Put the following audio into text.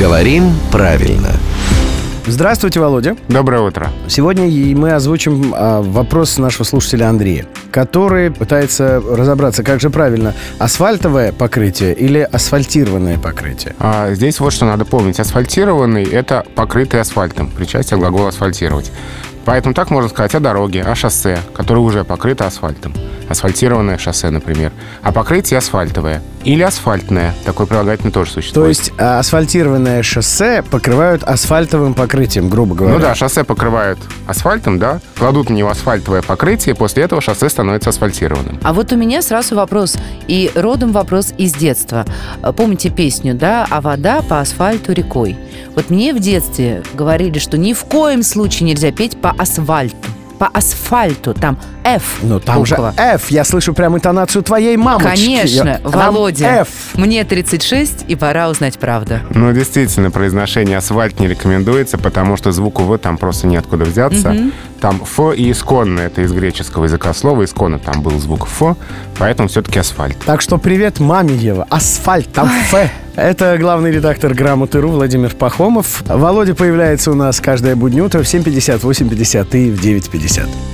Говорим правильно. Здравствуйте, Володя. Доброе утро. Сегодня мы озвучим а, вопрос нашего слушателя Андрея, который пытается разобраться, как же правильно, асфальтовое покрытие или асфальтированное покрытие. А, здесь вот что надо помнить. Асфальтированный – это покрытый асфальтом, причастие глагола «асфальтировать». Поэтому так можно сказать о дороге, о шоссе, которое уже покрыто асфальтом. Асфальтированное шоссе, например. А покрытие асфальтовое. Или асфальтное. Такое прилагательное тоже существует. То есть а, асфальтированное шоссе покрывают асфальтовым покрытием, грубо говоря. Ну да, шоссе покрывают асфальтом, да, кладут на него асфальтовое покрытие, и после этого шоссе становится асфальтированным. А вот у меня сразу вопрос, и родом вопрос из детства. Помните песню, да, «А вода по асфальту рекой»? Вот мне в детстве говорили, что ни в коем случае нельзя петь по асфальту. По асфальту, там F Ну там буква. же F, я слышу прям интонацию твоей мамочки. Конечно, Я- Володя. F. Мне 36, и пора узнать правду. Ну, действительно, произношение асфальт не рекомендуется, потому что звуку «в» там просто неоткуда взяться. Там «ф» и «исконно» — это из греческого языка слова. «Исконно» там был звук «ф», поэтому все-таки асфальт. Так что привет маме Ева. Асфальт, там Ф. Это главный редактор «Грамоты.ру» Владимир Пахомов. Володя появляется у нас каждое буднее утро в 7.50, 8.50 и в 9.50.